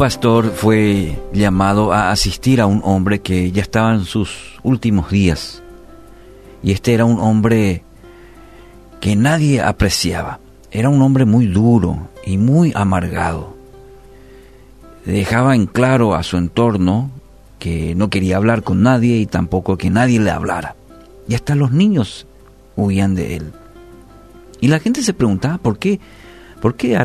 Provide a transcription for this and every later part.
pastor fue llamado a asistir a un hombre que ya estaba en sus últimos días. Y este era un hombre que nadie apreciaba. Era un hombre muy duro y muy amargado. Dejaba en claro a su entorno que no quería hablar con nadie y tampoco que nadie le hablara. Y hasta los niños huían de él. Y la gente se preguntaba por qué, por qué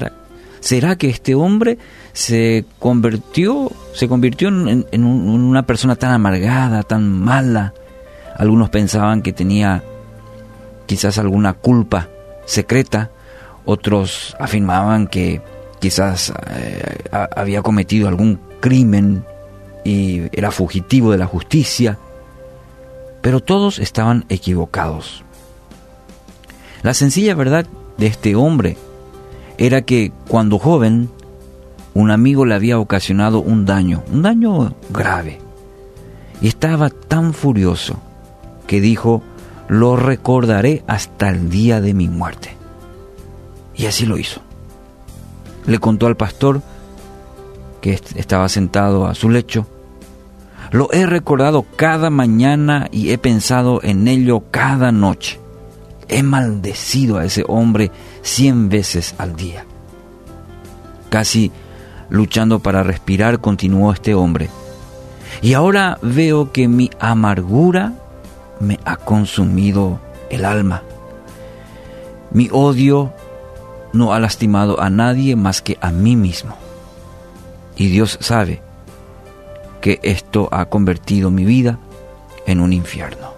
será que este hombre se convirtió, se convirtió en, una persona tan amargada, tan mala. Algunos pensaban que tenía quizás alguna culpa secreta, otros afirmaban que quizás eh, había cometido algún crimen y era fugitivo de la justicia, pero todos estaban equivocados. La sencilla verdad de este hombre era que cuando joven un amigo le había ocasionado un daño, un daño grave, y estaba tan furioso que dijo, lo recordaré hasta el día de mi muerte. Y así lo hizo. Le contó al pastor que estaba sentado a su lecho, lo he recordado cada mañana y he pensado en ello cada noche. He maldecido a ese hombre cien veces al día. Casi luchando para respirar, continuó este hombre. Y ahora veo que mi amargura me ha consumido el alma. Mi odio no ha lastimado a nadie más que a mí mismo. Y Dios sabe que esto ha convertido mi vida en un infierno.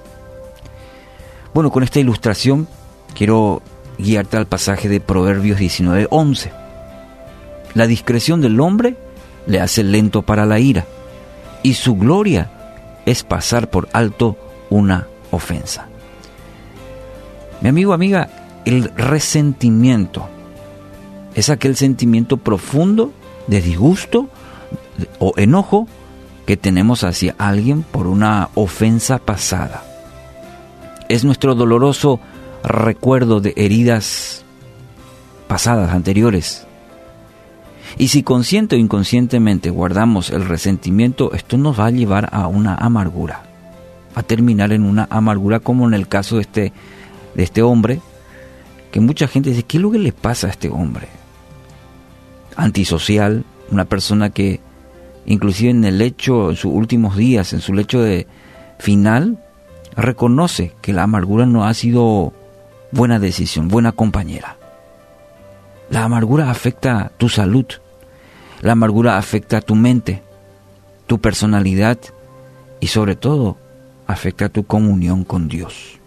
Bueno, con esta ilustración quiero guiarte al pasaje de Proverbios 19:11. La discreción del hombre le hace lento para la ira, y su gloria es pasar por alto una ofensa. Mi amigo, amiga, el resentimiento es aquel sentimiento profundo de disgusto o enojo que tenemos hacia alguien por una ofensa pasada. Es nuestro doloroso recuerdo de heridas pasadas, anteriores. Y si consciente o inconscientemente guardamos el resentimiento, esto nos va a llevar a una amargura a terminar en una amargura como en el caso de este, de este hombre, que mucha gente dice, ¿qué es lo que le pasa a este hombre? Antisocial, una persona que inclusive en el lecho, en sus últimos días, en su lecho de final, reconoce que la amargura no ha sido buena decisión, buena compañera. La amargura afecta tu salud, la amargura afecta tu mente, tu personalidad y sobre todo afecta tu comunión con Dios.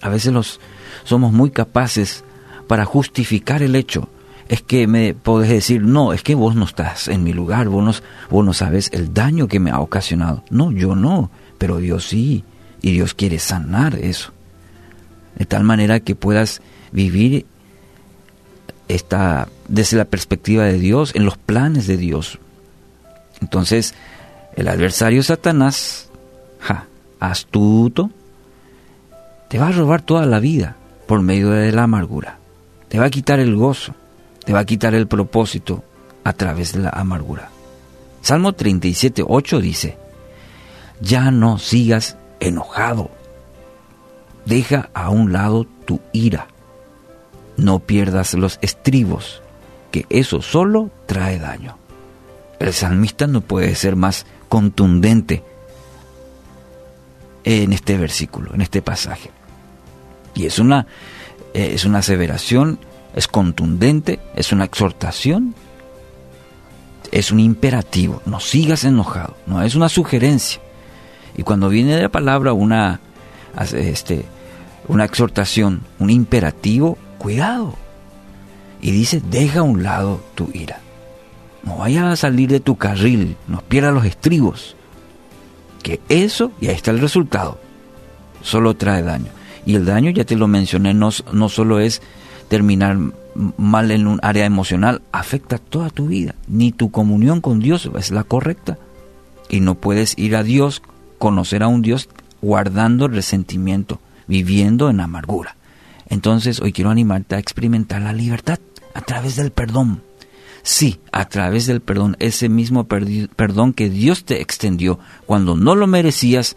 A veces los, somos muy capaces para justificar el hecho. Es que me podés decir, no, es que vos no estás en mi lugar, vos no, vos no sabes el daño que me ha ocasionado. No, yo no, pero Dios sí, y Dios quiere sanar eso. De tal manera que puedas vivir esta, desde la perspectiva de Dios, en los planes de Dios. Entonces, el adversario Satanás astuto, te va a robar toda la vida por medio de la amargura. Te va a quitar el gozo, te va a quitar el propósito a través de la amargura. Salmo 37, 8 dice, ya no sigas enojado, deja a un lado tu ira, no pierdas los estribos, que eso solo trae daño. El salmista no puede ser más contundente en este versículo, en este pasaje. Y es una, eh, es una aseveración, es contundente, es una exhortación, es un imperativo. No sigas enojado, no es una sugerencia. Y cuando viene de la palabra una, este, una exhortación, un imperativo, cuidado. Y dice, deja a un lado tu ira. No vaya a salir de tu carril, no pierdas los estribos que eso, y ahí está el resultado, solo trae daño. Y el daño, ya te lo mencioné, no, no solo es terminar mal en un área emocional, afecta toda tu vida. Ni tu comunión con Dios es la correcta. Y no puedes ir a Dios, conocer a un Dios guardando resentimiento, viviendo en amargura. Entonces hoy quiero animarte a experimentar la libertad a través del perdón. Sí, a través del perdón, ese mismo perdón que Dios te extendió cuando no lo merecías,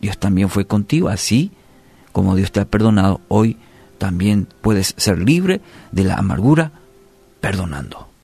Dios también fue contigo. Así como Dios te ha perdonado, hoy también puedes ser libre de la amargura perdonando.